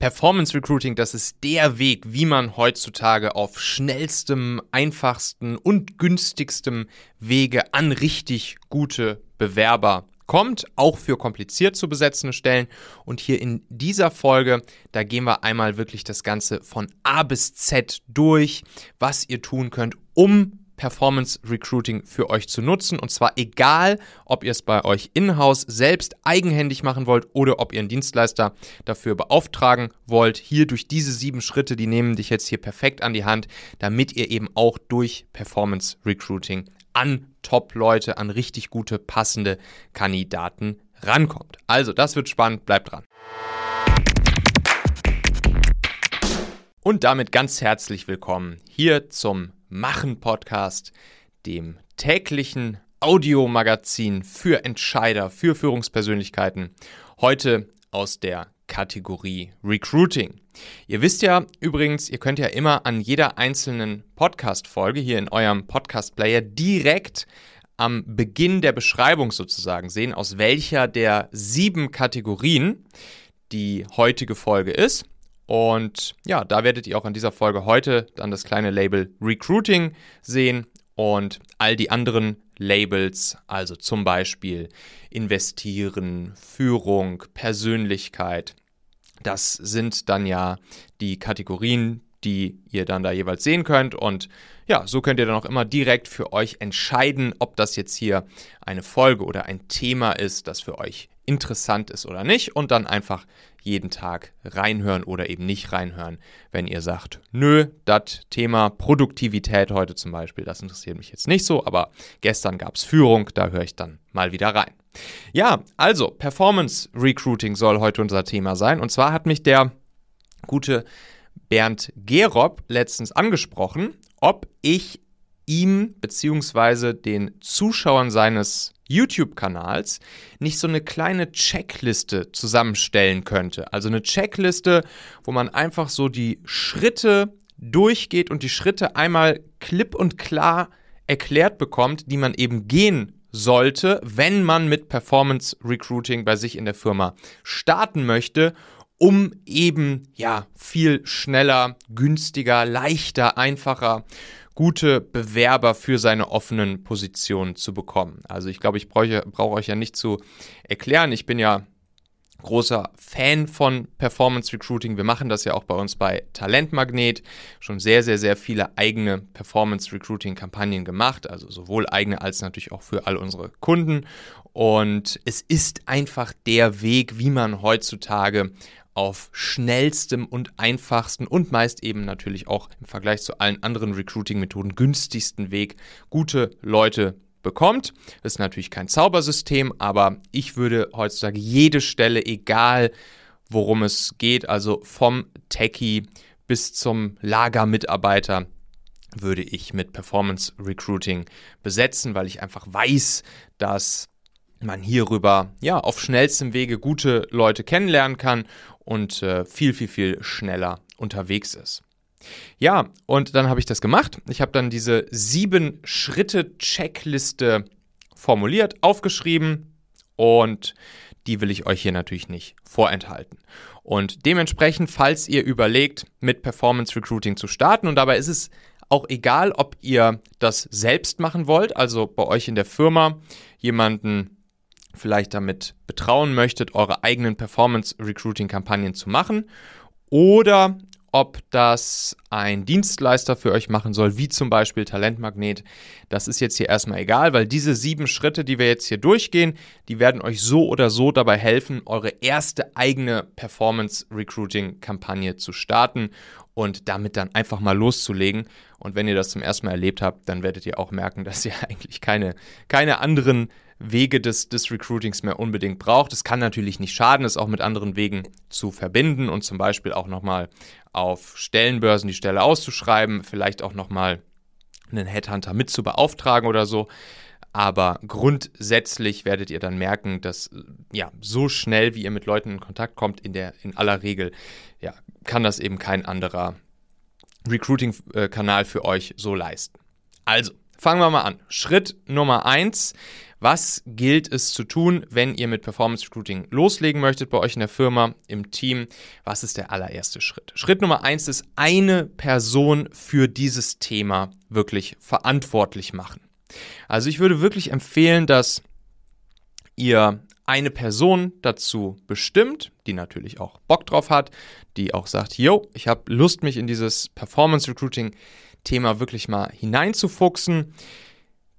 Performance Recruiting, das ist der Weg, wie man heutzutage auf schnellstem, einfachsten und günstigstem Wege an richtig gute Bewerber kommt, auch für kompliziert zu besetzende Stellen. Und hier in dieser Folge, da gehen wir einmal wirklich das Ganze von A bis Z durch, was ihr tun könnt, um Performance Recruiting für euch zu nutzen. Und zwar egal, ob ihr es bei euch in-house selbst eigenhändig machen wollt oder ob ihr einen Dienstleister dafür beauftragen wollt. Hier durch diese sieben Schritte, die nehmen dich jetzt hier perfekt an die Hand, damit ihr eben auch durch Performance Recruiting an Top-Leute, an richtig gute, passende Kandidaten rankommt. Also, das wird spannend, bleibt dran. Und damit ganz herzlich willkommen hier zum Machen-Podcast, dem täglichen Audiomagazin für Entscheider, für Führungspersönlichkeiten. Heute aus der Kategorie Recruiting. Ihr wisst ja übrigens, ihr könnt ja immer an jeder einzelnen Podcast-Folge hier in eurem Podcast-Player direkt am Beginn der Beschreibung sozusagen sehen, aus welcher der sieben Kategorien die heutige Folge ist. Und ja, da werdet ihr auch an dieser Folge heute dann das kleine Label Recruiting sehen und all die anderen Labels, also zum Beispiel Investieren, Führung, Persönlichkeit. Das sind dann ja die Kategorien, die ihr dann da jeweils sehen könnt. Und ja, so könnt ihr dann auch immer direkt für euch entscheiden, ob das jetzt hier eine Folge oder ein Thema ist, das für euch interessant ist oder nicht. Und dann einfach jeden Tag reinhören oder eben nicht reinhören, wenn ihr sagt, nö, das Thema Produktivität heute zum Beispiel, das interessiert mich jetzt nicht so, aber gestern gab es Führung, da höre ich dann mal wieder rein. Ja, also Performance Recruiting soll heute unser Thema sein. Und zwar hat mich der gute Bernd Gerob letztens angesprochen, ob ich ihm bzw. den Zuschauern seines YouTube-Kanals nicht so eine kleine Checkliste zusammenstellen könnte. Also eine Checkliste, wo man einfach so die Schritte durchgeht und die Schritte einmal klipp und klar erklärt bekommt, die man eben gehen sollte, wenn man mit Performance Recruiting bei sich in der Firma starten möchte, um eben ja viel schneller, günstiger, leichter, einfacher gute Bewerber für seine offenen Positionen zu bekommen. Also ich glaube, ich brauche brauch euch ja nicht zu erklären. Ich bin ja großer Fan von Performance Recruiting. Wir machen das ja auch bei uns bei Talentmagnet. Schon sehr, sehr, sehr viele eigene Performance Recruiting Kampagnen gemacht. Also sowohl eigene als natürlich auch für all unsere Kunden. Und es ist einfach der Weg, wie man heutzutage auf schnellstem und einfachsten und meist eben natürlich auch im Vergleich zu allen anderen Recruiting-Methoden günstigsten Weg gute Leute bekommt. Das ist natürlich kein Zaubersystem, aber ich würde heutzutage jede Stelle, egal worum es geht, also vom Techie bis zum Lagermitarbeiter, würde ich mit Performance Recruiting besetzen, weil ich einfach weiß, dass man hierüber ja auf schnellstem Wege gute Leute kennenlernen kann und äh, viel, viel, viel schneller unterwegs ist. Ja, und dann habe ich das gemacht. Ich habe dann diese sieben Schritte-Checkliste formuliert, aufgeschrieben und die will ich euch hier natürlich nicht vorenthalten. Und dementsprechend, falls ihr überlegt, mit Performance Recruiting zu starten, und dabei ist es auch egal, ob ihr das selbst machen wollt, also bei euch in der Firma jemanden vielleicht damit betrauen möchtet, eure eigenen Performance-Recruiting-Kampagnen zu machen oder ob das ein Dienstleister für euch machen soll, wie zum Beispiel Talentmagnet. Das ist jetzt hier erstmal egal, weil diese sieben Schritte, die wir jetzt hier durchgehen, die werden euch so oder so dabei helfen, eure erste eigene Performance-Recruiting-Kampagne zu starten und damit dann einfach mal loszulegen. Und wenn ihr das zum ersten Mal erlebt habt, dann werdet ihr auch merken, dass ihr eigentlich keine, keine anderen Wege des, des Recruitings mehr unbedingt braucht. Es kann natürlich nicht schaden, es auch mit anderen Wegen zu verbinden und zum Beispiel auch nochmal auf Stellenbörsen die Stelle auszuschreiben, vielleicht auch nochmal einen Headhunter mit zu beauftragen oder so. Aber grundsätzlich werdet ihr dann merken, dass ja so schnell, wie ihr mit Leuten in Kontakt kommt, in der in aller Regel ja, kann das eben kein anderer Recruiting-Kanal für euch so leisten. Also fangen wir mal an. Schritt Nummer eins Was gilt es zu tun, wenn ihr mit Performance Recruiting loslegen möchtet bei euch in der Firma, im Team? Was ist der allererste Schritt? Schritt Nummer eins ist, eine Person für dieses Thema wirklich verantwortlich machen. Also ich würde wirklich empfehlen, dass ihr eine Person dazu bestimmt, die natürlich auch Bock drauf hat, die auch sagt, yo, ich habe Lust, mich in dieses Performance Recruiting Thema wirklich mal hineinzufuchsen,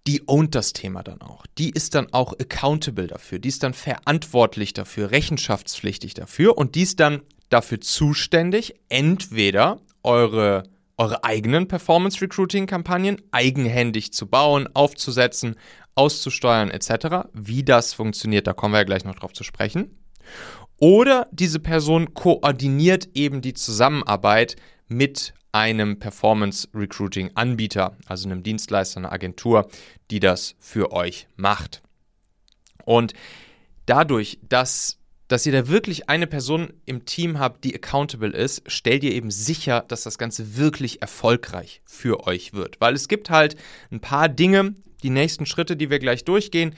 die ownt das Thema dann auch. Die ist dann auch accountable dafür, die ist dann verantwortlich dafür, rechenschaftspflichtig dafür und die ist dann dafür zuständig, entweder eure eure eigenen Performance Recruiting Kampagnen eigenhändig zu bauen, aufzusetzen, auszusteuern etc. Wie das funktioniert, da kommen wir ja gleich noch drauf zu sprechen. Oder diese Person koordiniert eben die Zusammenarbeit mit einem Performance Recruiting Anbieter, also einem Dienstleister, einer Agentur, die das für euch macht. Und dadurch, dass dass ihr da wirklich eine Person im Team habt, die accountable ist, stellt ihr eben sicher, dass das Ganze wirklich erfolgreich für euch wird. Weil es gibt halt ein paar Dinge, die nächsten Schritte, die wir gleich durchgehen,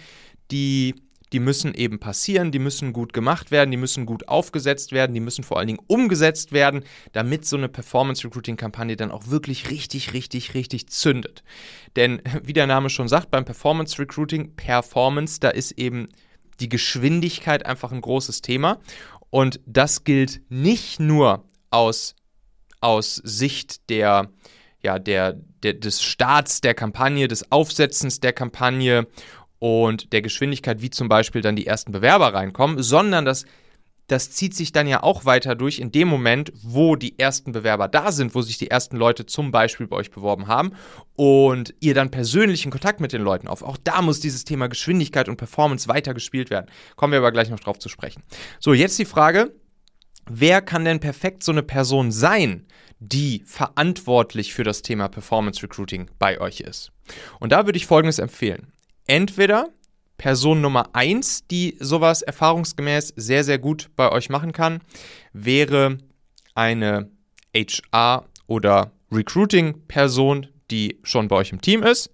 die, die müssen eben passieren, die müssen gut gemacht werden, die müssen gut aufgesetzt werden, die müssen vor allen Dingen umgesetzt werden, damit so eine Performance-Recruiting-Kampagne dann auch wirklich richtig, richtig, richtig zündet. Denn wie der Name schon sagt, beim Performance-Recruiting, Performance, da ist eben die Geschwindigkeit einfach ein großes Thema. Und das gilt nicht nur aus, aus Sicht der, ja, der, der, des Starts der Kampagne, des Aufsetzens der Kampagne und der Geschwindigkeit, wie zum Beispiel dann die ersten Bewerber reinkommen, sondern das das zieht sich dann ja auch weiter durch in dem Moment, wo die ersten Bewerber da sind, wo sich die ersten Leute zum Beispiel bei euch beworben haben und ihr dann persönlichen Kontakt mit den Leuten auf. Auch da muss dieses Thema Geschwindigkeit und Performance weiter gespielt werden. Kommen wir aber gleich noch drauf zu sprechen. So, jetzt die Frage, wer kann denn perfekt so eine Person sein, die verantwortlich für das Thema Performance Recruiting bei euch ist? Und da würde ich Folgendes empfehlen. Entweder Person Nummer eins, die sowas erfahrungsgemäß sehr, sehr gut bei euch machen kann, wäre eine HR- oder Recruiting-Person, die schon bei euch im Team ist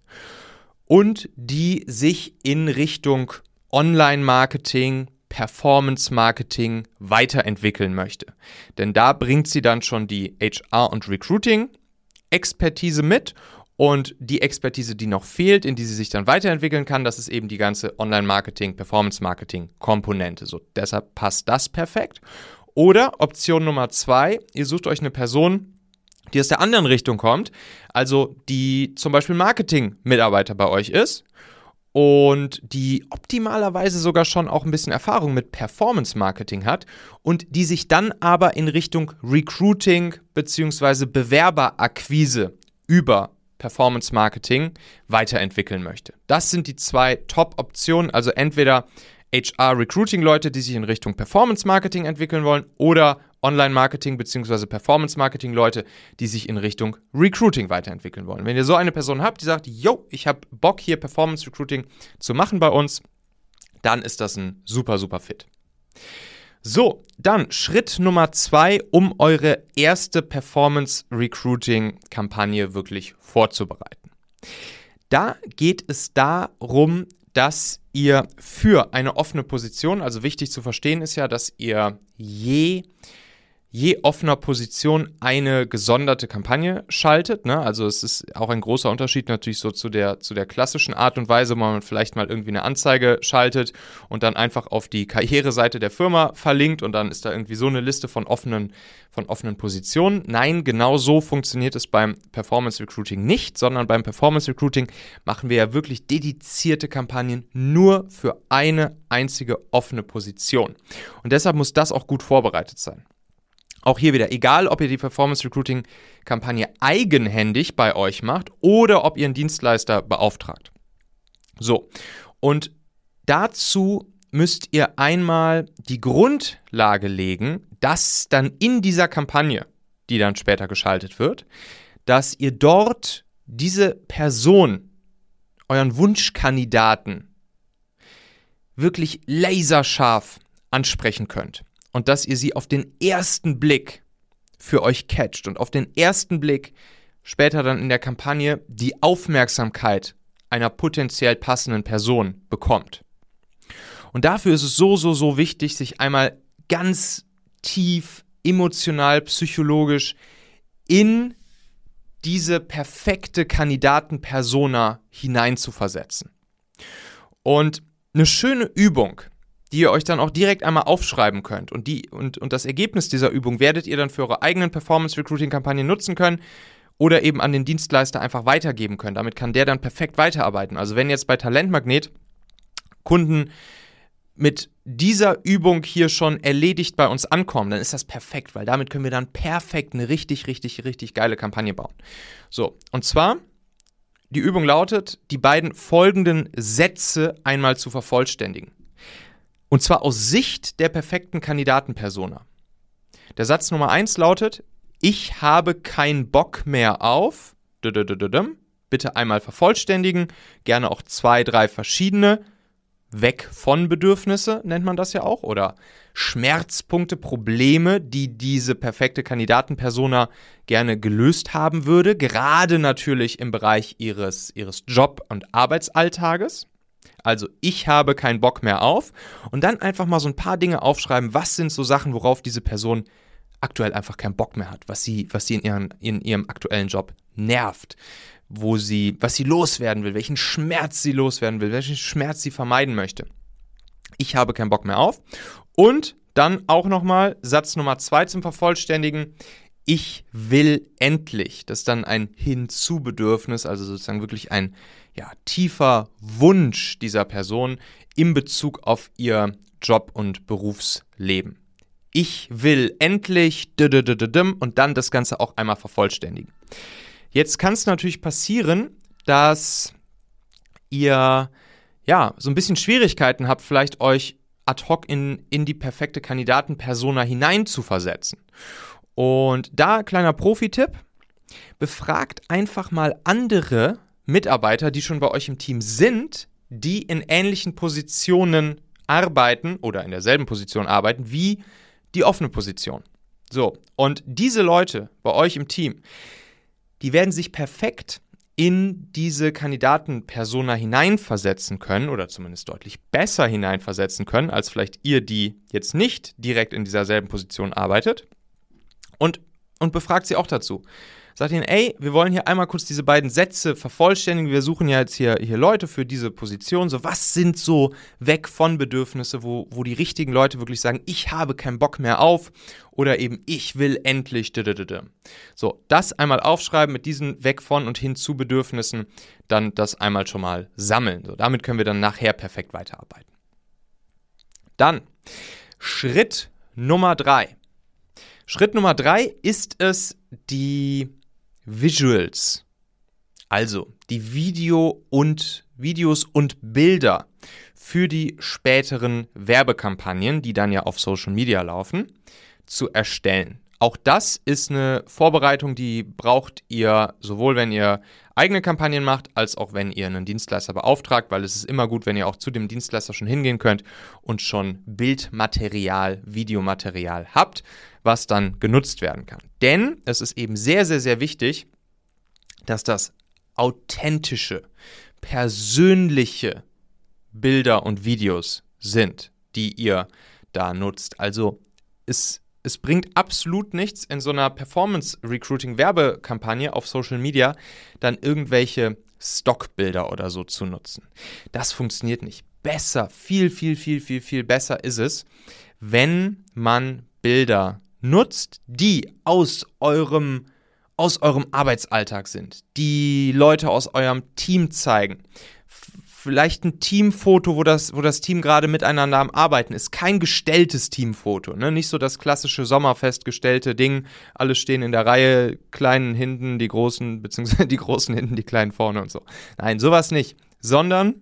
und die sich in Richtung Online-Marketing, Performance-Marketing weiterentwickeln möchte. Denn da bringt sie dann schon die HR- und Recruiting-Expertise mit und die Expertise, die noch fehlt, in die sie sich dann weiterentwickeln kann, das ist eben die ganze Online-Marketing, Performance-Marketing-Komponente. So, deshalb passt das perfekt. Oder Option Nummer zwei, ihr sucht euch eine Person, die aus der anderen Richtung kommt, also die zum Beispiel Marketing-Mitarbeiter bei euch ist und die optimalerweise sogar schon auch ein bisschen Erfahrung mit Performance-Marketing hat und die sich dann aber in Richtung Recruiting bzw. Bewerberakquise über Performance Marketing weiterentwickeln möchte. Das sind die zwei Top-Optionen, also entweder HR-Recruiting-Leute, die sich in Richtung Performance Marketing entwickeln wollen, oder Online-Marketing bzw. Performance-Marketing-Leute, die sich in Richtung Recruiting weiterentwickeln wollen. Wenn ihr so eine Person habt, die sagt, yo, ich habe Bock hier Performance-Recruiting zu machen bei uns, dann ist das ein super, super Fit. So, dann Schritt Nummer zwei, um eure erste Performance Recruiting Kampagne wirklich vorzubereiten. Da geht es darum, dass ihr für eine offene Position, also wichtig zu verstehen ist ja, dass ihr je je offener Position eine gesonderte Kampagne schaltet. Ne? Also es ist auch ein großer Unterschied natürlich so zu der, zu der klassischen Art und Weise, wo man vielleicht mal irgendwie eine Anzeige schaltet und dann einfach auf die Karriereseite der Firma verlinkt und dann ist da irgendwie so eine Liste von offenen, von offenen Positionen. Nein, genau so funktioniert es beim Performance Recruiting nicht, sondern beim Performance Recruiting machen wir ja wirklich dedizierte Kampagnen nur für eine einzige offene Position. Und deshalb muss das auch gut vorbereitet sein. Auch hier wieder, egal ob ihr die Performance Recruiting Kampagne eigenhändig bei euch macht oder ob ihr einen Dienstleister beauftragt. So, und dazu müsst ihr einmal die Grundlage legen, dass dann in dieser Kampagne, die dann später geschaltet wird, dass ihr dort diese Person, euren Wunschkandidaten, wirklich laserscharf ansprechen könnt und dass ihr sie auf den ersten Blick für euch catcht und auf den ersten Blick später dann in der Kampagne die Aufmerksamkeit einer potenziell passenden Person bekommt. Und dafür ist es so, so, so wichtig, sich einmal ganz tief emotional, psychologisch in diese perfekte Kandidatenpersona hineinzuversetzen. Und eine schöne Übung, die ihr euch dann auch direkt einmal aufschreiben könnt. Und, die, und, und das Ergebnis dieser Übung werdet ihr dann für eure eigenen Performance-Recruiting-Kampagnen nutzen können oder eben an den Dienstleister einfach weitergeben können. Damit kann der dann perfekt weiterarbeiten. Also wenn jetzt bei Talentmagnet Kunden mit dieser Übung hier schon erledigt bei uns ankommen, dann ist das perfekt, weil damit können wir dann perfekt eine richtig, richtig, richtig geile Kampagne bauen. So, und zwar, die Übung lautet, die beiden folgenden Sätze einmal zu vervollständigen. Und zwar aus Sicht der perfekten Kandidatenpersona. Der Satz Nummer 1 lautet, ich habe keinen Bock mehr auf, bitte einmal vervollständigen, gerne auch zwei, drei verschiedene, weg von Bedürfnisse nennt man das ja auch, oder Schmerzpunkte, Probleme, die diese perfekte Kandidatenpersona gerne gelöst haben würde, gerade natürlich im Bereich ihres, ihres Job- und Arbeitsalltages. Also ich habe keinen Bock mehr auf und dann einfach mal so ein paar Dinge aufschreiben, was sind so Sachen, worauf diese Person aktuell einfach keinen Bock mehr hat, was sie, was sie in, ihren, in ihrem aktuellen Job nervt, wo sie, was sie loswerden will, welchen Schmerz sie loswerden will, welchen Schmerz sie vermeiden möchte. Ich habe keinen Bock mehr auf. Und dann auch nochmal Satz Nummer zwei zum Vervollständigen. Ich will endlich. Das ist dann ein Hinzubedürfnis, also sozusagen wirklich ein ja, tiefer Wunsch dieser Person in Bezug auf ihr Job- und Berufsleben. Ich will endlich und dann das Ganze auch einmal vervollständigen. Jetzt kann es natürlich passieren, dass ihr ja so ein bisschen Schwierigkeiten habt, vielleicht euch ad hoc in, in die perfekte Kandidatenpersona hineinzuversetzen. Und da kleiner Profi-Tipp: befragt einfach mal andere Mitarbeiter, die schon bei euch im Team sind, die in ähnlichen Positionen arbeiten oder in derselben Position arbeiten wie die offene Position. So, und diese Leute bei euch im Team, die werden sich perfekt in diese Kandidatenpersona hineinversetzen können oder zumindest deutlich besser hineinversetzen können, als vielleicht ihr, die jetzt nicht direkt in dieser selben Position arbeitet. Und, und befragt sie auch dazu sagt ihnen, ey, wir wollen hier einmal kurz diese beiden Sätze vervollständigen. Wir suchen ja jetzt hier, hier Leute für diese Position. So, was sind so weg von Bedürfnisse, wo, wo die richtigen Leute wirklich sagen, ich habe keinen Bock mehr auf oder eben ich will endlich. So, das einmal aufschreiben mit diesen weg von und hin zu Bedürfnissen, dann das einmal schon mal sammeln. So, damit können wir dann nachher perfekt weiterarbeiten. Dann Schritt Nummer drei. Schritt Nummer drei ist es, die Visuals, also die Video und Videos und Bilder für die späteren Werbekampagnen, die dann ja auf Social Media laufen, zu erstellen. Auch das ist eine Vorbereitung, die braucht ihr sowohl, wenn ihr eigene Kampagnen macht, als auch wenn ihr einen Dienstleister beauftragt, weil es ist immer gut, wenn ihr auch zu dem Dienstleister schon hingehen könnt und schon Bildmaterial, Videomaterial habt, was dann genutzt werden kann. Denn es ist eben sehr, sehr, sehr wichtig, dass das authentische, persönliche Bilder und Videos sind, die ihr da nutzt. Also es, es bringt absolut nichts in so einer Performance-Recruiting-Werbekampagne auf Social Media dann irgendwelche Stockbilder oder so zu nutzen. Das funktioniert nicht. Besser, viel, viel, viel, viel, viel besser ist es, wenn man Bilder nutzt, die aus eurem, aus eurem Arbeitsalltag sind, die Leute aus eurem Team zeigen. Vielleicht ein Teamfoto, wo das, wo das Team gerade miteinander am Arbeiten ist. Kein gestelltes Teamfoto. Ne? Nicht so das klassische Sommerfest gestellte Ding. Alle stehen in der Reihe, kleinen hinten, die großen, beziehungsweise die großen hinten, die kleinen vorne und so. Nein, sowas nicht. Sondern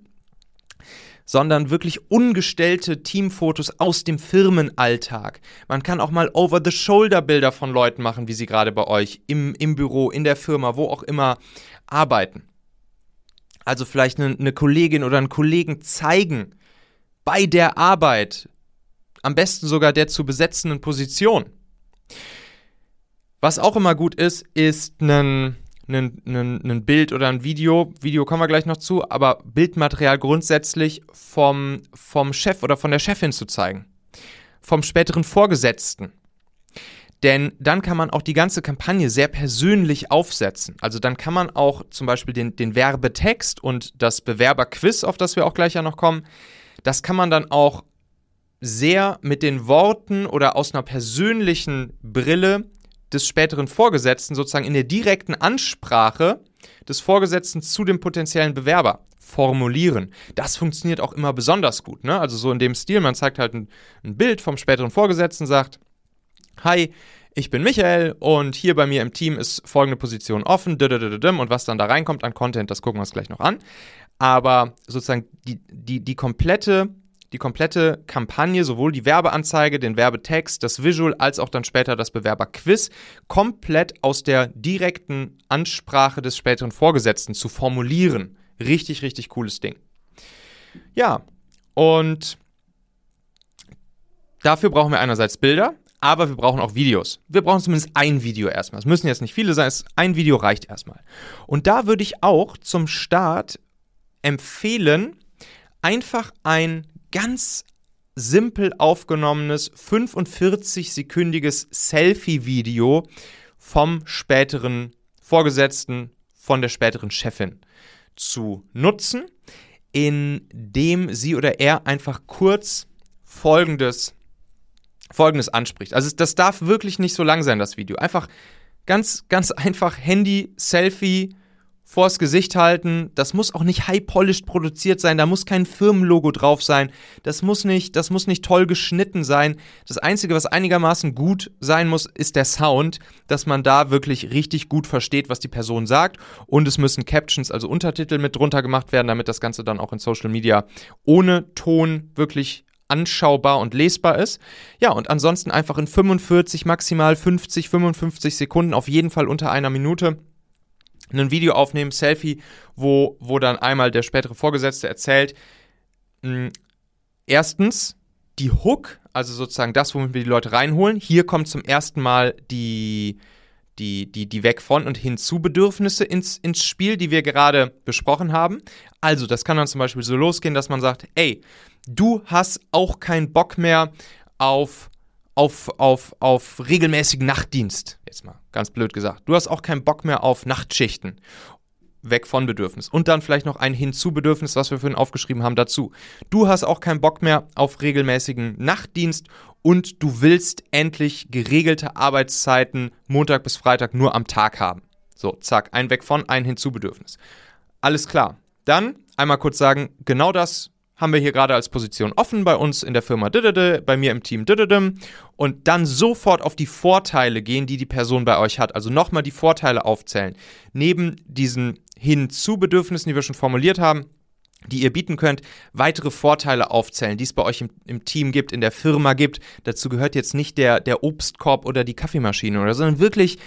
sondern wirklich ungestellte Teamfotos aus dem Firmenalltag. Man kann auch mal Over-the-Shoulder-Bilder von Leuten machen, wie sie gerade bei euch im, im Büro, in der Firma, wo auch immer arbeiten. Also vielleicht eine, eine Kollegin oder einen Kollegen zeigen bei der Arbeit, am besten sogar der zu besetzenden Position. Was auch immer gut ist, ist einen ein Bild oder ein Video, Video kommen wir gleich noch zu, aber Bildmaterial grundsätzlich vom, vom Chef oder von der Chefin zu zeigen. Vom späteren Vorgesetzten. Denn dann kann man auch die ganze Kampagne sehr persönlich aufsetzen. Also dann kann man auch zum Beispiel den, den Werbetext und das Bewerberquiz, auf das wir auch gleich ja noch kommen, das kann man dann auch sehr mit den Worten oder aus einer persönlichen Brille des späteren Vorgesetzten sozusagen in der direkten Ansprache des Vorgesetzten zu dem potenziellen Bewerber formulieren. Das funktioniert auch immer besonders gut. Ne? Also so in dem Stil, man zeigt halt ein, ein Bild vom späteren Vorgesetzten, sagt, hi, ich bin Michael und hier bei mir im Team ist folgende Position offen, und was dann da reinkommt an Content, das gucken wir uns gleich noch an. Aber sozusagen die, die, die komplette die komplette Kampagne, sowohl die Werbeanzeige, den Werbetext, das Visual als auch dann später das Bewerberquiz, komplett aus der direkten Ansprache des späteren Vorgesetzten zu formulieren. Richtig, richtig cooles Ding. Ja, und dafür brauchen wir einerseits Bilder, aber wir brauchen auch Videos. Wir brauchen zumindest ein Video erstmal. Es müssen jetzt nicht viele sein, ein Video reicht erstmal. Und da würde ich auch zum Start empfehlen, einfach ein ganz simpel aufgenommenes 45-sekündiges Selfie-Video vom späteren Vorgesetzten, von der späteren Chefin zu nutzen, indem sie oder er einfach kurz folgendes, folgendes anspricht. Also das darf wirklich nicht so lang sein, das Video. Einfach ganz, ganz einfach Handy, Selfie, vors Gesicht halten. Das muss auch nicht high-polished produziert sein. Da muss kein Firmenlogo drauf sein. Das muss nicht, das muss nicht toll geschnitten sein. Das Einzige, was einigermaßen gut sein muss, ist der Sound, dass man da wirklich richtig gut versteht, was die Person sagt. Und es müssen Captions, also Untertitel mit drunter gemacht werden, damit das Ganze dann auch in Social Media ohne Ton wirklich anschaubar und lesbar ist. Ja, und ansonsten einfach in 45, maximal 50, 55 Sekunden, auf jeden Fall unter einer Minute ein Video aufnehmen, Selfie, wo, wo dann einmal der spätere Vorgesetzte erzählt, mh, hm, erstens die Hook, also sozusagen das, womit wir die Leute reinholen. Hier kommt zum ersten Mal die, die, die, die Weg von und hinzu Bedürfnisse ins, ins Spiel, die wir gerade besprochen haben. Also, das kann dann zum Beispiel so losgehen, dass man sagt, ey, du hast auch keinen Bock mehr auf auf, auf, auf regelmäßigen Nachtdienst. Jetzt mal ganz blöd gesagt. Du hast auch keinen Bock mehr auf Nachtschichten. Weg von Bedürfnis. Und dann vielleicht noch ein Hinzubedürfnis, was wir vorhin aufgeschrieben haben, dazu. Du hast auch keinen Bock mehr auf regelmäßigen Nachtdienst und du willst endlich geregelte Arbeitszeiten Montag bis Freitag nur am Tag haben. So, zack, ein Weg von, ein Hinzubedürfnis. Alles klar. Dann einmal kurz sagen, genau das haben wir hier gerade als Position offen bei uns in der Firma, bei mir im Team und dann sofort auf die Vorteile gehen, die die Person bei euch hat. Also nochmal die Vorteile aufzählen. Neben diesen Hinzu-Bedürfnissen, die wir schon formuliert haben, die ihr bieten könnt, weitere Vorteile aufzählen, die es bei euch im, im, Team gibt, in der Firma gibt. Dazu gehört jetzt nicht der, der Obstkorb oder die Kaffeemaschine oder, sondern wirklich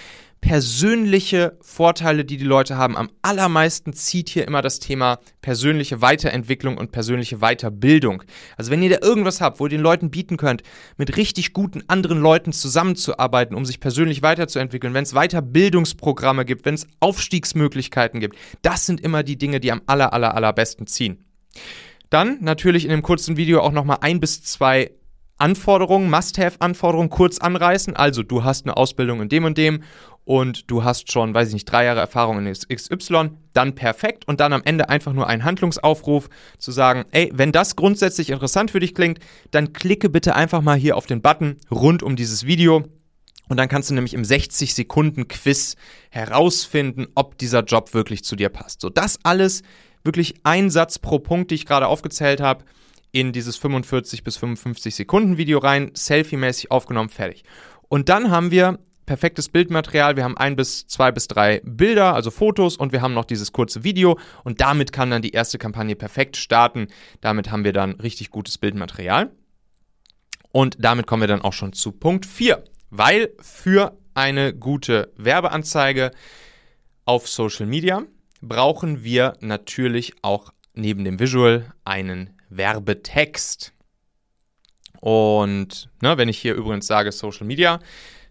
persönliche Vorteile, die die Leute haben. Am allermeisten zieht hier immer das Thema persönliche Weiterentwicklung und persönliche Weiterbildung. Also wenn ihr da irgendwas habt, wo ihr den Leuten bieten könnt, mit richtig guten anderen Leuten zusammenzuarbeiten, um sich persönlich weiterzuentwickeln, wenn es Weiterbildungsprogramme gibt, wenn es Aufstiegsmöglichkeiten gibt, das sind immer die Dinge, die am aller, aller, allerbesten ziehen. Dann natürlich in dem kurzen Video auch nochmal ein bis zwei Anforderungen, Must-Have-Anforderungen kurz anreißen. Also du hast eine Ausbildung in dem und dem und du hast schon, weiß ich nicht, drei Jahre Erfahrung in XY, dann perfekt und dann am Ende einfach nur ein Handlungsaufruf zu sagen, ey, wenn das grundsätzlich interessant für dich klingt, dann klicke bitte einfach mal hier auf den Button rund um dieses Video und dann kannst du nämlich im 60 Sekunden Quiz herausfinden, ob dieser Job wirklich zu dir passt. So, das alles wirklich ein Satz pro Punkt, die ich gerade aufgezählt habe, in dieses 45 bis 55 Sekunden Video rein, selfie-mäßig aufgenommen, fertig. Und dann haben wir perfektes Bildmaterial. Wir haben ein bis zwei bis drei Bilder, also Fotos und wir haben noch dieses kurze Video und damit kann dann die erste Kampagne perfekt starten. Damit haben wir dann richtig gutes Bildmaterial. Und damit kommen wir dann auch schon zu Punkt 4, weil für eine gute Werbeanzeige auf Social Media brauchen wir natürlich auch neben dem Visual einen Werbetext. Und ne, wenn ich hier übrigens sage Social Media,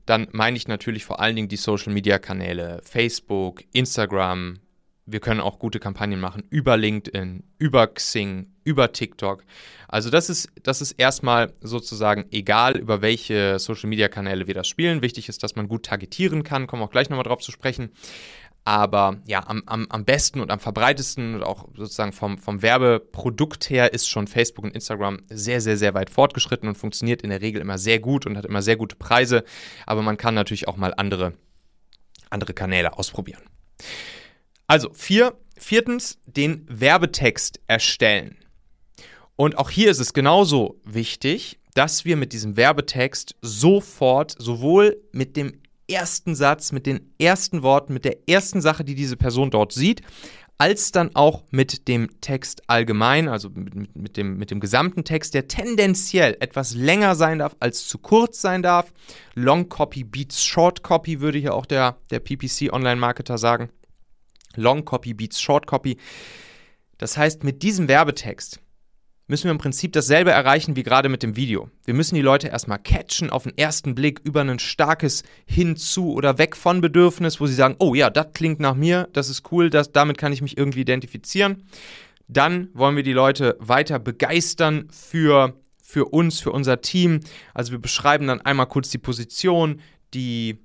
dann meine ich natürlich vor allen Dingen die Social-Media-Kanäle Facebook, Instagram. Wir können auch gute Kampagnen machen über LinkedIn, über Xing, über TikTok. Also das ist, das ist erstmal sozusagen egal, über welche Social-Media-Kanäle wir das spielen. Wichtig ist, dass man gut targetieren kann, kommen wir auch gleich nochmal drauf zu sprechen. Aber ja, am, am, am besten und am verbreitesten und auch sozusagen vom, vom Werbeprodukt her ist schon Facebook und Instagram sehr, sehr, sehr weit fortgeschritten und funktioniert in der Regel immer sehr gut und hat immer sehr gute Preise. Aber man kann natürlich auch mal andere, andere Kanäle ausprobieren. Also, vier, viertens, den Werbetext erstellen. Und auch hier ist es genauso wichtig, dass wir mit diesem Werbetext sofort sowohl mit dem ersten Satz, mit den ersten Worten, mit der ersten Sache, die diese Person dort sieht, als dann auch mit dem Text allgemein, also mit, mit, dem, mit dem gesamten Text, der tendenziell etwas länger sein darf, als zu kurz sein darf. Long Copy beats Short Copy, würde hier auch der, der PPC Online-Marketer sagen. Long Copy beats Short Copy. Das heißt, mit diesem Werbetext müssen wir im Prinzip dasselbe erreichen wie gerade mit dem Video. Wir müssen die Leute erstmal catchen auf den ersten Blick über ein starkes Hinzu oder Weg von Bedürfnis, wo sie sagen, oh ja, das klingt nach mir, das ist cool, das, damit kann ich mich irgendwie identifizieren. Dann wollen wir die Leute weiter begeistern für, für uns, für unser Team. Also wir beschreiben dann einmal kurz die Position, die,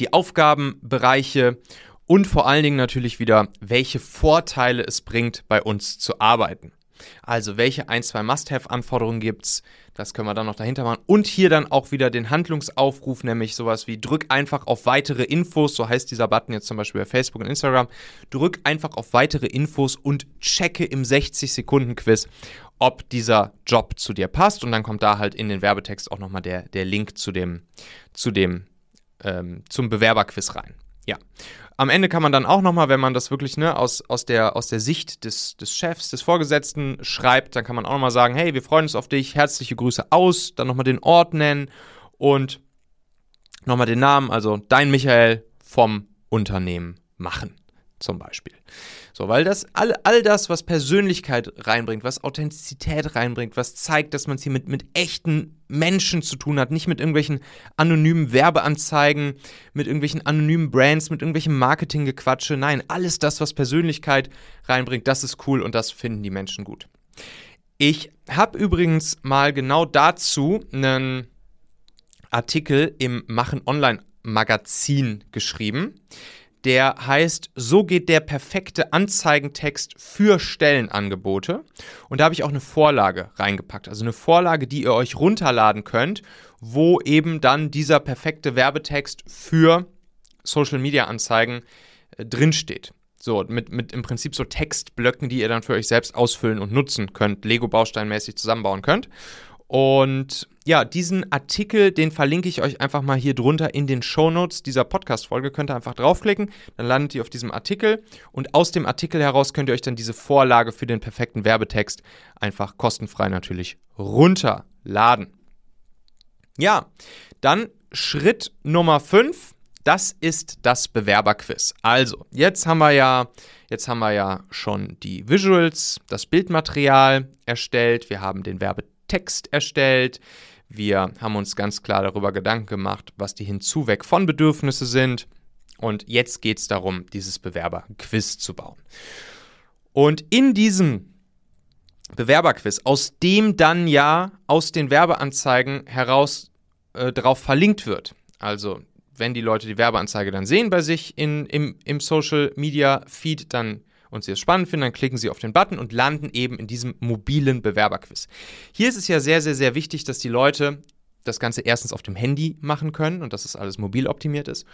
die Aufgabenbereiche und vor allen Dingen natürlich wieder, welche Vorteile es bringt, bei uns zu arbeiten. Also welche ein, zwei Must-Have-Anforderungen gibt es, das können wir dann noch dahinter machen. Und hier dann auch wieder den Handlungsaufruf, nämlich sowas wie drück einfach auf weitere Infos, so heißt dieser Button jetzt zum Beispiel bei Facebook und Instagram, drück einfach auf weitere Infos und checke im 60-Sekunden-Quiz, ob dieser Job zu dir passt. Und dann kommt da halt in den Werbetext auch nochmal der, der Link zu dem, zu dem, ähm, zum Bewerberquiz rein. Ja. Am Ende kann man dann auch nochmal, wenn man das wirklich ne, aus, aus, der, aus der Sicht des, des Chefs, des Vorgesetzten schreibt, dann kann man auch nochmal sagen, hey, wir freuen uns auf dich, herzliche Grüße aus, dann nochmal den Ort nennen und nochmal den Namen, also dein Michael vom Unternehmen machen zum Beispiel. So, weil das all, all das, was Persönlichkeit reinbringt, was Authentizität reinbringt, was zeigt, dass man es hier mit, mit echten Menschen zu tun hat, nicht mit irgendwelchen anonymen Werbeanzeigen, mit irgendwelchen anonymen Brands, mit irgendwelchem Marketinggequatsche. Nein, alles das, was Persönlichkeit reinbringt, das ist cool und das finden die Menschen gut. Ich habe übrigens mal genau dazu einen Artikel im Machen Online Magazin geschrieben der heißt So geht der perfekte Anzeigentext für Stellenangebote. Und da habe ich auch eine Vorlage reingepackt. Also eine Vorlage, die ihr euch runterladen könnt, wo eben dann dieser perfekte Werbetext für Social Media Anzeigen äh, drinsteht. So, mit, mit im Prinzip so Textblöcken, die ihr dann für euch selbst ausfüllen und nutzen könnt, Lego-Bausteinmäßig zusammenbauen könnt. Und ja, diesen Artikel, den verlinke ich euch einfach mal hier drunter in den Shownotes dieser Podcast-Folge. Könnt ihr einfach draufklicken, dann landet ihr auf diesem Artikel und aus dem Artikel heraus könnt ihr euch dann diese Vorlage für den perfekten Werbetext einfach kostenfrei natürlich runterladen. Ja, dann Schritt Nummer 5, das ist das Bewerberquiz. Also, jetzt haben wir ja Jetzt haben wir ja schon die Visuals, das Bildmaterial erstellt, wir haben den Werbetext Text erstellt. Wir haben uns ganz klar darüber Gedanken gemacht, was die Hinzuweg von Bedürfnisse sind. Und jetzt geht es darum, dieses Bewerberquiz zu bauen. Und in diesem Bewerberquiz, aus dem dann ja aus den Werbeanzeigen heraus äh, drauf verlinkt wird. Also wenn die Leute die Werbeanzeige dann sehen bei sich in, im, im Social Media Feed, dann und Sie es spannend finden, dann klicken Sie auf den Button und landen eben in diesem mobilen Bewerberquiz. Hier ist es ja sehr, sehr, sehr wichtig, dass die Leute das Ganze erstens auf dem Handy machen können und dass es alles mobil optimiert ist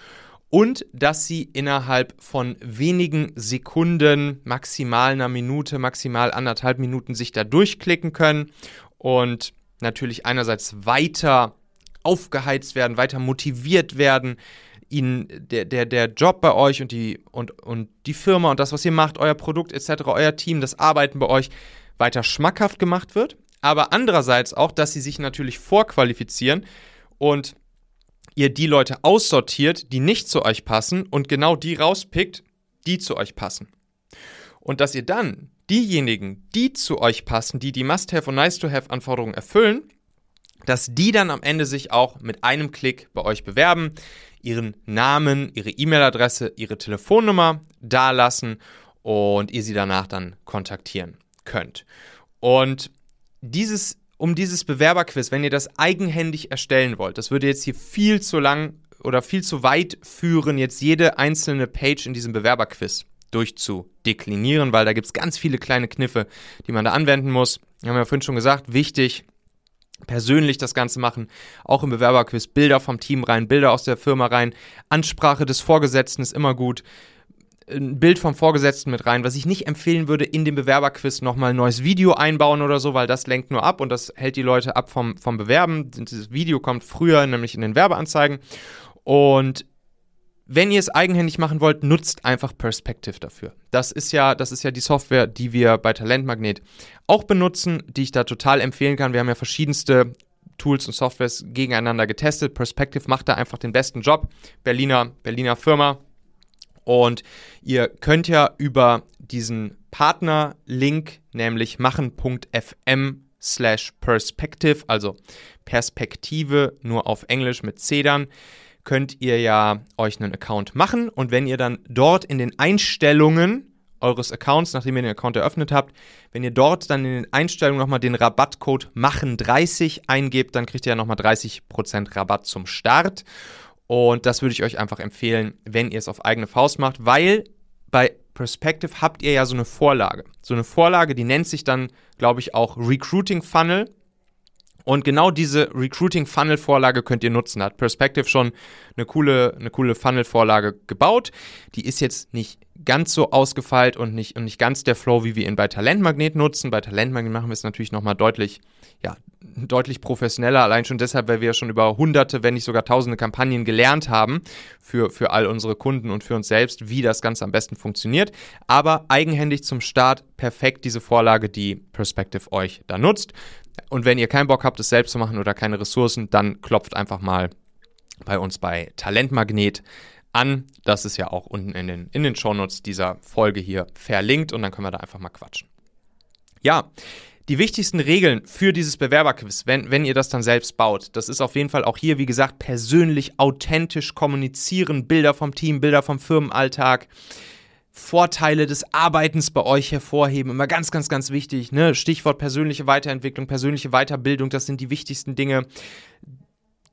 und dass sie innerhalb von wenigen Sekunden, maximal einer Minute, maximal anderthalb Minuten sich da durchklicken können und natürlich einerseits weiter aufgeheizt werden, weiter motiviert werden, ihnen der, der, der Job bei euch und die, und, und die Firma und das, was ihr macht, euer Produkt etc., euer Team, das Arbeiten bei euch weiter schmackhaft gemacht wird. Aber andererseits auch, dass sie sich natürlich vorqualifizieren und ihr die Leute aussortiert, die nicht zu euch passen und genau die rauspickt, die zu euch passen. Und dass ihr dann diejenigen, die zu euch passen, die die Must-Have und Nice-to-Have-Anforderungen erfüllen, dass die dann am Ende sich auch mit einem Klick bei euch bewerben, ihren Namen, ihre E-Mail-Adresse, ihre Telefonnummer dalassen und ihr sie danach dann kontaktieren könnt. Und dieses, um dieses Bewerberquiz, wenn ihr das eigenhändig erstellen wollt, das würde jetzt hier viel zu lang oder viel zu weit führen, jetzt jede einzelne Page in diesem Bewerberquiz durchzudeklinieren, weil da gibt es ganz viele kleine Kniffe, die man da anwenden muss. Wir haben ja vorhin schon gesagt, wichtig, persönlich das Ganze machen, auch im Bewerberquiz Bilder vom Team rein, Bilder aus der Firma rein, Ansprache des Vorgesetzten ist immer gut, ein Bild vom Vorgesetzten mit rein. Was ich nicht empfehlen würde, in dem Bewerberquiz nochmal ein neues Video einbauen oder so, weil das lenkt nur ab und das hält die Leute ab vom, vom Bewerben. Dieses Video kommt früher, nämlich in den Werbeanzeigen. Und wenn ihr es eigenhändig machen wollt, nutzt einfach Perspective dafür. Das ist ja, das ist ja die Software, die wir bei Talentmagnet auch benutzen, die ich da total empfehlen kann. Wir haben ja verschiedenste Tools und Softwares gegeneinander getestet. Perspective macht da einfach den besten Job. Berliner, Berliner Firma. Und ihr könnt ja über diesen Partner-Link, nämlich machen.fm slash perspective, also Perspektive nur auf Englisch mit C dann, könnt ihr ja euch einen Account machen und wenn ihr dann dort in den Einstellungen eures Accounts, nachdem ihr den Account eröffnet habt, wenn ihr dort dann in den Einstellungen nochmal den Rabattcode machen30 eingebt, dann kriegt ihr ja nochmal 30% Rabatt zum Start. Und das würde ich euch einfach empfehlen, wenn ihr es auf eigene Faust macht, weil bei Perspective habt ihr ja so eine Vorlage. So eine Vorlage, die nennt sich dann, glaube ich, auch Recruiting Funnel. Und genau diese Recruiting Funnel Vorlage könnt ihr nutzen. Hat Perspective schon eine coole, eine coole Funnel Vorlage gebaut. Die ist jetzt nicht ganz so ausgefeilt und nicht, und nicht ganz der Flow, wie wir ihn bei Talentmagnet nutzen. Bei Talentmagnet machen wir es natürlich nochmal deutlich, ja, deutlich professioneller, allein schon deshalb, weil wir schon über hunderte, wenn nicht sogar tausende Kampagnen gelernt haben für, für all unsere Kunden und für uns selbst, wie das Ganze am besten funktioniert. Aber eigenhändig zum Start perfekt diese Vorlage, die Perspective euch da nutzt. Und wenn ihr keinen Bock habt, es selbst zu machen oder keine Ressourcen, dann klopft einfach mal bei uns bei Talentmagnet an. Das ist ja auch unten in den, in den Shownotes dieser Folge hier verlinkt und dann können wir da einfach mal quatschen. Ja, die wichtigsten Regeln für dieses Bewerberquiz, wenn, wenn ihr das dann selbst baut, das ist auf jeden Fall auch hier, wie gesagt, persönlich, authentisch kommunizieren, Bilder vom Team, Bilder vom Firmenalltag, Vorteile des Arbeitens bei euch hervorheben. Immer ganz, ganz, ganz wichtig. Ne? Stichwort persönliche Weiterentwicklung, persönliche Weiterbildung, das sind die wichtigsten Dinge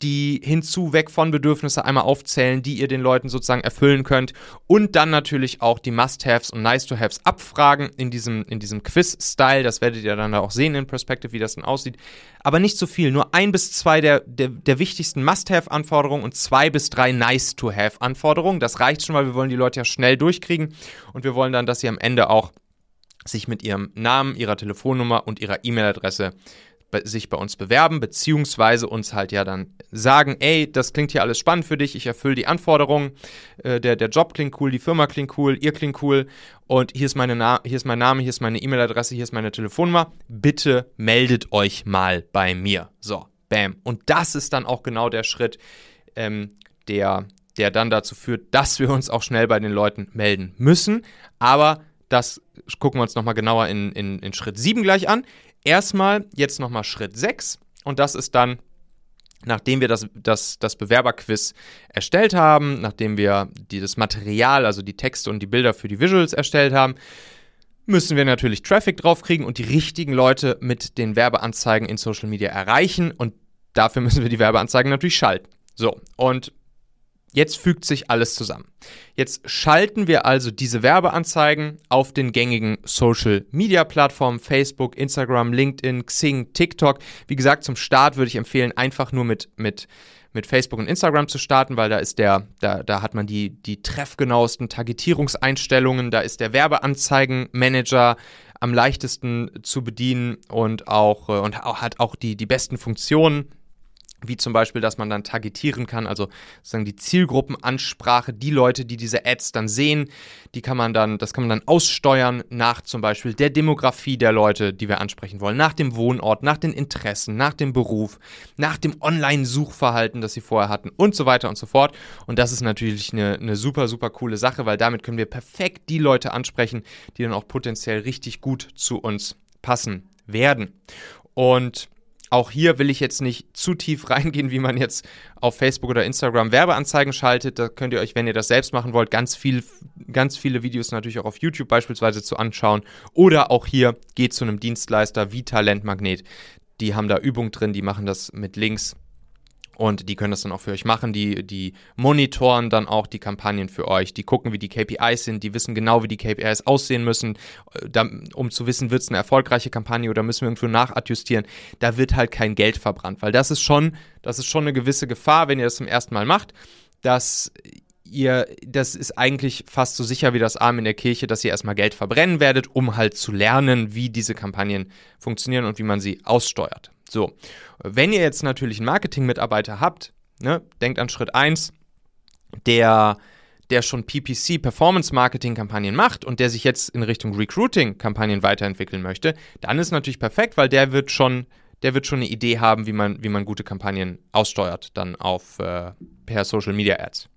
die hinzu weg von Bedürfnisse einmal aufzählen, die ihr den Leuten sozusagen erfüllen könnt und dann natürlich auch die Must-Haves und Nice-to-Haves abfragen in diesem, in diesem Quiz-Style. Das werdet ihr dann auch sehen in Perspective, wie das dann aussieht. Aber nicht so viel, nur ein bis zwei der, der, der wichtigsten Must-Have-Anforderungen und zwei bis drei Nice-to-Have-Anforderungen. Das reicht schon, weil wir wollen die Leute ja schnell durchkriegen und wir wollen dann, dass sie am Ende auch sich mit ihrem Namen, ihrer Telefonnummer und ihrer E-Mail-Adresse sich bei uns bewerben, beziehungsweise uns halt ja dann sagen, ey, das klingt hier alles spannend für dich, ich erfülle die Anforderungen, äh, der, der Job klingt cool, die Firma klingt cool, ihr klingt cool und hier ist, meine Na hier ist mein Name, hier ist meine E-Mail-Adresse, hier ist meine Telefonnummer, bitte meldet euch mal bei mir. So, bam. Und das ist dann auch genau der Schritt, ähm, der, der dann dazu führt, dass wir uns auch schnell bei den Leuten melden müssen, aber das gucken wir uns nochmal genauer in, in, in Schritt 7 gleich an. Erstmal jetzt nochmal Schritt 6 und das ist dann, nachdem wir das, das, das Bewerberquiz erstellt haben, nachdem wir die, das Material, also die Texte und die Bilder für die Visuals erstellt haben, müssen wir natürlich Traffic draufkriegen und die richtigen Leute mit den Werbeanzeigen in Social Media erreichen und dafür müssen wir die Werbeanzeigen natürlich schalten. So, und Jetzt fügt sich alles zusammen. Jetzt schalten wir also diese Werbeanzeigen auf den gängigen Social Media Plattformen, Facebook, Instagram, LinkedIn, Xing, TikTok. Wie gesagt, zum Start würde ich empfehlen, einfach nur mit, mit, mit Facebook und Instagram zu starten, weil da ist der, da, da hat man die, die treffgenauesten Targetierungseinstellungen, da ist der Werbeanzeigenmanager am leichtesten zu bedienen und auch, äh, und auch, hat auch die, die besten Funktionen wie zum Beispiel, dass man dann targetieren kann, also sozusagen die Zielgruppenansprache, die Leute, die diese Ads dann sehen, die kann man dann, das kann man dann aussteuern nach zum Beispiel der Demografie der Leute, die wir ansprechen wollen, nach dem Wohnort, nach den Interessen, nach dem Beruf, nach dem Online-Suchverhalten, das sie vorher hatten und so weiter und so fort. Und das ist natürlich eine, eine super, super coole Sache, weil damit können wir perfekt die Leute ansprechen, die dann auch potenziell richtig gut zu uns passen werden. Und Auch hier will ich jetzt nicht zu tief reingehen, wie man jetzt auf Facebook oder Instagram Werbeanzeigen schaltet. Da könnt ihr euch, wenn ihr das selbst machen wollt, ganz, viel, ganz viele Videos natürlich auch auf YouTube beispielsweise zu anschauen. Oder auch hier geht zu einem Dienstleister wie Talentmagnet. Die haben da Übung drin, die machen das mit Links und die können das dann auch für euch machen. Die, die monitoren dann auch die Kampagnen für euch. Die gucken, wie die KPIs sind. Die wissen genau, wie die KPIs aussehen müssen, äh, um zu wissen, wird es eine erfolgreiche Kampagne oder müssen wir irgendwo nachadjustieren. Da wird halt kein Geld verbrannt, weil das ist schon, das ist schon eine gewisse Gefahr, wenn ihr das zum ersten Mal macht, dass ihr, das ist eigentlich fast so sicher wie das Arm in der Kirche, dass ihr erstmal Geld verbrennen werdet, um halt zu lernen, wie diese Kampagnen funktionieren und wie man sie aussteuert. So, wenn ihr jetzt natürlich einen Marketing-Mitarbeiter habt, ne, denkt an Schritt 1, der, der schon PPC, Performance-Marketing-Kampagnen macht und der sich jetzt in Richtung Recruiting-Kampagnen weiterentwickeln möchte, dann ist natürlich perfekt, weil der wird schon, der wird schon eine Idee haben, wie man, wie man gute Kampagnen aussteuert, dann auf äh, per Social Media Ads.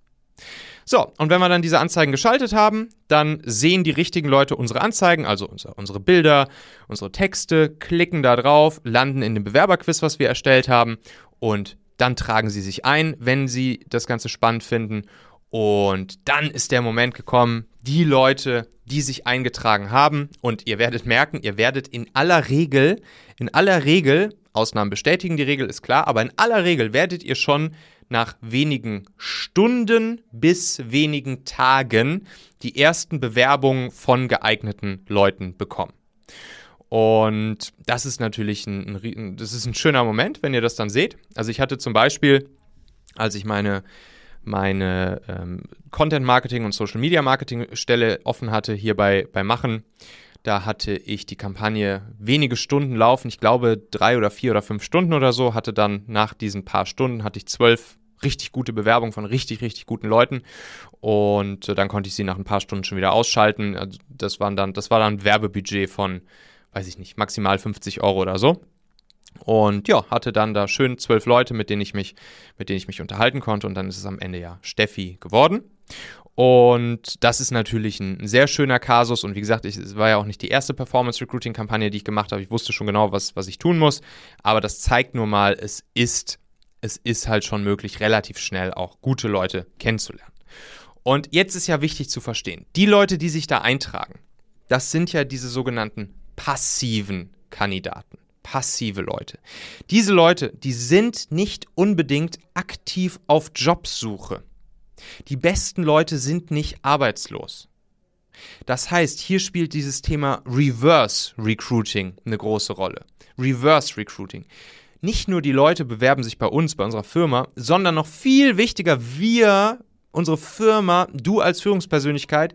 So, und wenn wir dann diese Anzeigen geschaltet haben, dann sehen die richtigen Leute unsere Anzeigen, also unsere Bilder, unsere Texte, klicken da drauf, landen in dem Bewerberquiz, was wir erstellt haben und dann tragen sie sich ein, wenn sie das Ganze spannend finden. Und dann ist der Moment gekommen, die Leute, die sich eingetragen haben, und ihr werdet merken, ihr werdet in aller Regel, in aller Regel, Ausnahmen bestätigen die Regel, ist klar, aber in aller Regel werdet ihr schon nach wenigen Stunden bis wenigen Tagen die ersten Bewerbungen von geeigneten Leuten bekommen. Und das ist natürlich ein, ein, das ist ein schöner Moment, wenn ihr das dann seht. Also ich hatte zum Beispiel, als ich meine, meine ähm, Content Marketing und Social Media Marketing Stelle offen hatte hier bei, bei Machen, da hatte ich die Kampagne wenige Stunden laufen. Ich glaube drei oder vier oder fünf Stunden oder so. Hatte dann nach diesen paar Stunden hatte ich zwölf richtig gute Bewerbung von richtig, richtig guten Leuten. Und äh, dann konnte ich sie nach ein paar Stunden schon wieder ausschalten. Also das, waren dann, das war dann ein Werbebudget von, weiß ich nicht, maximal 50 Euro oder so. Und ja, hatte dann da schön zwölf Leute, mit denen ich mich, mit denen ich mich unterhalten konnte. Und dann ist es am Ende ja Steffi geworden. Und das ist natürlich ein sehr schöner Kasus. Und wie gesagt, ich, es war ja auch nicht die erste Performance-Recruiting-Kampagne, die ich gemacht habe. Ich wusste schon genau, was, was ich tun muss. Aber das zeigt nur mal, es ist es ist halt schon möglich, relativ schnell auch gute Leute kennenzulernen. Und jetzt ist ja wichtig zu verstehen, die Leute, die sich da eintragen, das sind ja diese sogenannten passiven Kandidaten, passive Leute. Diese Leute, die sind nicht unbedingt aktiv auf Jobsuche. Die besten Leute sind nicht arbeitslos. Das heißt, hier spielt dieses Thema Reverse Recruiting eine große Rolle. Reverse Recruiting nicht nur die Leute bewerben sich bei uns, bei unserer Firma, sondern noch viel wichtiger, wir, unsere Firma, du als Führungspersönlichkeit,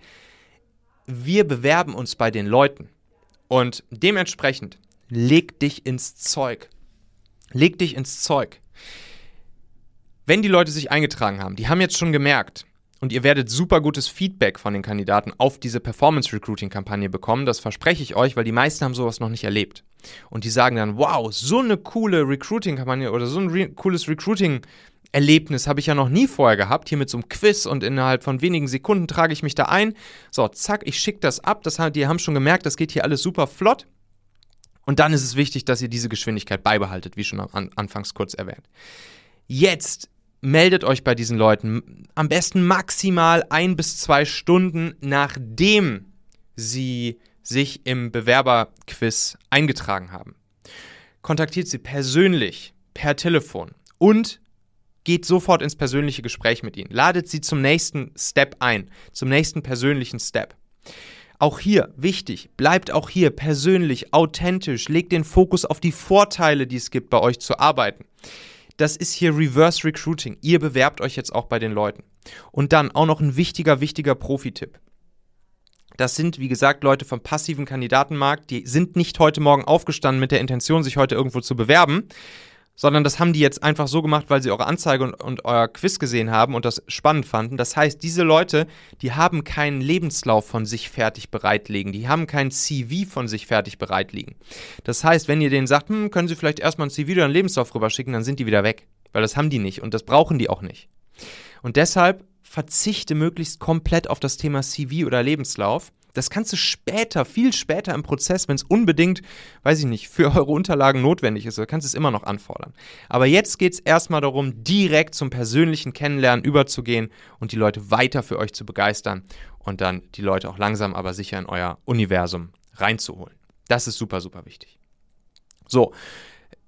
wir bewerben uns bei den Leuten. Und dementsprechend leg dich ins Zeug. Leg dich ins Zeug. Wenn die Leute sich eingetragen haben, die haben jetzt schon gemerkt, und ihr werdet super gutes Feedback von den Kandidaten auf diese Performance Recruiting Kampagne bekommen. Das verspreche ich euch, weil die meisten haben sowas noch nicht erlebt. Und die sagen dann, wow, so eine coole Recruiting-Kampagne oder so ein re cooles Recruiting- Erlebnis habe ich ja noch nie vorher gehabt, hier mit so einem Quiz und innerhalb von wenigen Sekunden trage ich mich da ein. So, zack, ich schicke das ab. Das, die haben schon gemerkt, das geht hier alles super flott. Und dann ist es wichtig, dass ihr diese Geschwindigkeit beibehaltet, wie schon an, anfangs kurz erwähnt. Jetzt meldet euch bei diesen Leuten am besten maximal ein bis zwei Stunden, nachdem sie sich im Bewerberquiz eingetragen haben. Kontaktiert sie persönlich, per Telefon und geht sofort ins persönliche Gespräch mit ihnen. Ladet sie zum nächsten Step ein, zum nächsten persönlichen Step. Auch hier wichtig, bleibt auch hier persönlich, authentisch, legt den Fokus auf die Vorteile, die es gibt, bei euch zu arbeiten. Das ist hier Reverse Recruiting. Ihr bewerbt euch jetzt auch bei den Leuten. Und dann auch noch ein wichtiger, wichtiger Profi-Tipp. Das sind, wie gesagt, Leute vom passiven Kandidatenmarkt, die sind nicht heute Morgen aufgestanden mit der Intention, sich heute irgendwo zu bewerben, sondern das haben die jetzt einfach so gemacht, weil sie eure Anzeige und, und, euer Quiz gesehen haben und das spannend fanden. Das heißt, diese Leute, die haben keinen Lebenslauf von sich fertig bereitlegen, die haben kein CV von sich fertig bereitlegen. Das heißt, wenn ihr denen sagt, hm, können sie vielleicht erstmal ein CV oder einen Lebenslauf rüberschicken, dann sind die wieder weg, weil das haben die nicht und das brauchen die auch nicht. Und deshalb verzichte möglichst komplett auf das Thema CV oder Lebenslauf. Das kannst du später, viel später im Prozess, wenn es unbedingt, weiß ich nicht, für eure Unterlagen notwendig ist, kannst du es immer noch anfordern. Aber jetzt geht es erstmal darum, direkt zum persönlichen Kennenlernen überzugehen und die Leute weiter für euch zu begeistern und dann die Leute auch langsam aber sicher in euer Universum reinzuholen. Das ist super, super wichtig. So,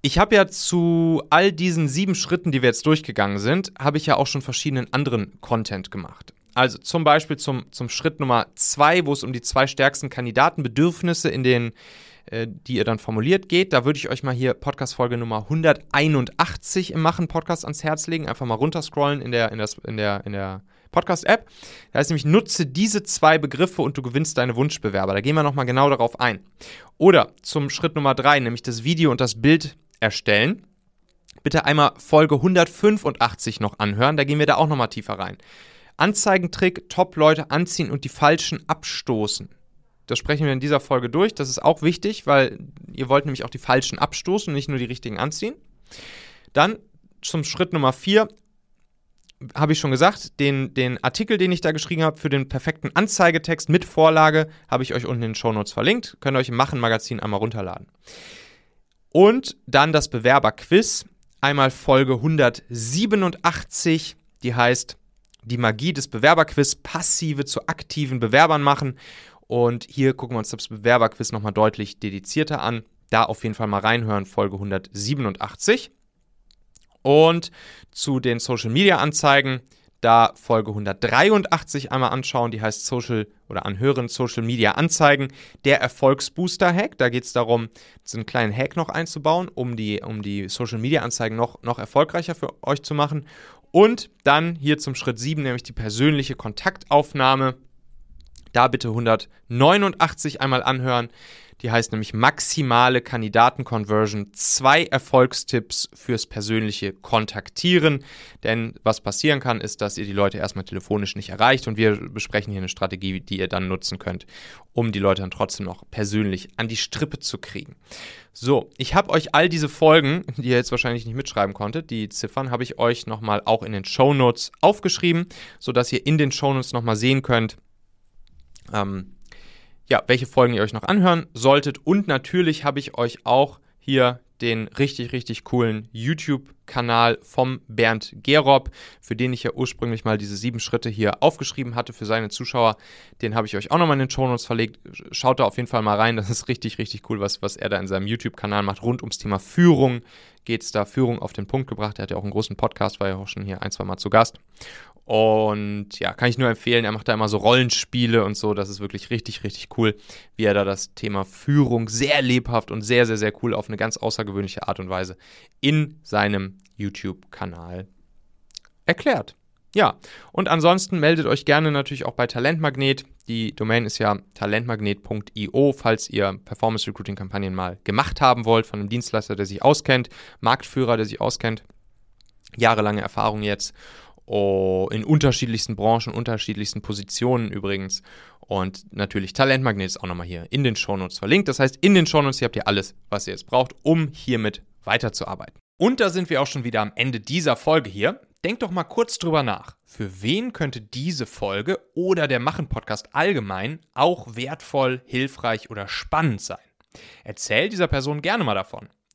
ich habe ja zu all diesen sieben Schritten, die wir jetzt durchgegangen sind, habe ich ja auch schon verschiedenen anderen Content gemacht. Also zum Beispiel zum, zum Schritt Nummer zwei, wo es um die zwei stärksten Kandidatenbedürfnisse in den, äh, die ihr dann formuliert geht. Da würde ich euch mal hier Podcast-Folge Nummer 181 im Machen-Podcast ans Herz legen. Einfach mal runterscrollen in der, in das, in der, in der Podcast-App. Da heißt nämlich, nutze diese zwei Begriffe und du gewinnst deine Wunschbewerber. Da gehen wir nochmal genau darauf ein. Oder zum Schritt Nummer drei, nämlich das Video und das Bild erstellen. Bitte einmal Folge 185 noch anhören, da gehen wir da auch nochmal tiefer rein. Anzeigentrick, Top-Leute anziehen und die Falschen abstoßen. Das sprechen wir in dieser Folge durch. Das ist auch wichtig, weil ihr wollt nämlich auch die Falschen abstoßen, nicht nur die richtigen anziehen. Dann zum Schritt Nummer 4 habe ich schon gesagt, den, den Artikel, den ich da geschrieben habe, für den perfekten Anzeigetext mit Vorlage, habe ich euch unten in den Show Notes verlinkt. Könnt ihr euch im Machen-Magazin einmal runterladen. Und dann das Bewerberquiz, einmal Folge 187, die heißt Die Magie des Bewerberquiz, passive zu aktiven Bewerbern machen. Und hier gucken wir uns das Bewerberquiz nochmal deutlich dedizierter an. Da auf jeden Fall mal reinhören, Folge 187. Und zu den Social Media Anzeigen da Folge 183 einmal anschauen, die heißt Social oder anhören Social Media Anzeigen, der Erfolgsbooster Hack. Da geht es darum, so einen kleinen Hack noch einzubauen, um die, um die Social Media Anzeigen noch, noch erfolgreicher für euch zu machen. Und dann hier zum Schritt 7, nämlich die persönliche Kontaktaufnahme. Da bitte 189 einmal anhören. Die heißt nämlich maximale Kandidaten-Conversion. Zwei Erfolgstipps fürs persönliche Kontaktieren. Denn was passieren kann, ist, dass ihr die Leute erstmal telefonisch nicht erreicht und wir besprechen hier eine Strategie, die ihr dann nutzen könnt, um die Leute dann trotzdem noch persönlich an die Strippe zu kriegen. So, ich habe euch all diese Folgen, die ihr jetzt wahrscheinlich nicht mitschreiben konntet, die Ziffern habe ich euch nochmal auch in den Show Notes aufgeschrieben, sodass ihr in den Show Notes nochmal sehen könnt, ähm, ja, welche Folgen ihr euch noch anhören solltet. Und natürlich habe ich euch auch hier den richtig, richtig coolen YouTube-Kanal vom Bernd Gerob, für den ich ja ursprünglich mal diese sieben Schritte hier aufgeschrieben hatte für seine Zuschauer. Den habe ich euch auch nochmal in den Show Notes verlegt. Schaut da auf jeden Fall mal rein. Das ist richtig, richtig cool, was, was er da in seinem YouTube-Kanal macht. Rund ums Thema Führung geht es da. Führung auf den Punkt gebracht. Er hat ja auch einen großen Podcast, war ja auch schon hier ein, zwei Mal zu Gast. Und ja, kann ich nur empfehlen, er macht da immer so Rollenspiele und so. Das ist wirklich richtig, richtig cool, wie er da das Thema Führung sehr lebhaft und sehr, sehr, sehr cool auf eine ganz außergewöhnliche Art und Weise in seinem YouTube-Kanal erklärt. Ja, und ansonsten meldet euch gerne natürlich auch bei Talentmagnet. Die Domain ist ja talentmagnet.io, falls ihr Performance Recruiting Kampagnen mal gemacht haben wollt von einem Dienstleister, der sich auskennt, Marktführer, der sich auskennt. Jahrelange Erfahrung jetzt oh, in unterschiedlichsten Branchen, unterschiedlichsten Positionen übrigens. Und natürlich Talentmagnet ist auch nochmal hier in den Shownotes verlinkt. Das heißt, in den Shownotes habt ihr alles, was ihr jetzt braucht, um hiermit weiterzuarbeiten. Und da sind wir auch schon wieder am Ende dieser Folge hier. Denkt doch mal kurz drüber nach. Für wen könnte diese Folge oder der Machen-Podcast allgemein auch wertvoll, hilfreich oder spannend sein? Erzähl dieser Person gerne mal davon.